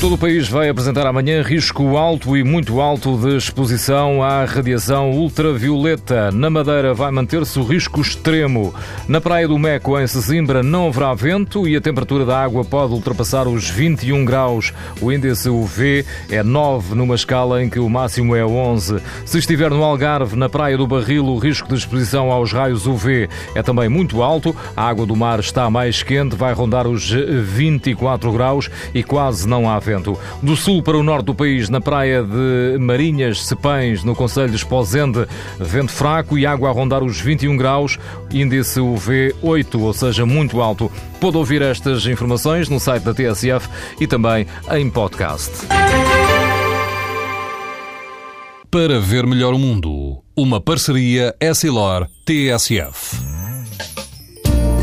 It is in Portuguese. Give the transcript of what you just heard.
Todo o país vai apresentar amanhã risco alto e muito alto de exposição à radiação ultravioleta. Na Madeira vai manter-se o risco extremo. Na Praia do Meco, em Sesimbra, não haverá vento e a temperatura da água pode ultrapassar os 21 graus. O índice UV é 9 numa escala em que o máximo é 11. Se estiver no Algarve, na Praia do Barril, o risco de exposição aos raios UV é também muito alto. A água do mar está mais quente, vai rondar os 24 graus e quase não há vento vento. Do sul para o norte do país, na praia de Marinhas, Cepães, no Conselho de Esposende, vento fraco e água a rondar os 21 graus, índice UV 8, ou seja, muito alto. Pode ouvir estas informações no site da TSF e também em podcast. Para ver melhor o mundo, uma parceria Essilor-TSF.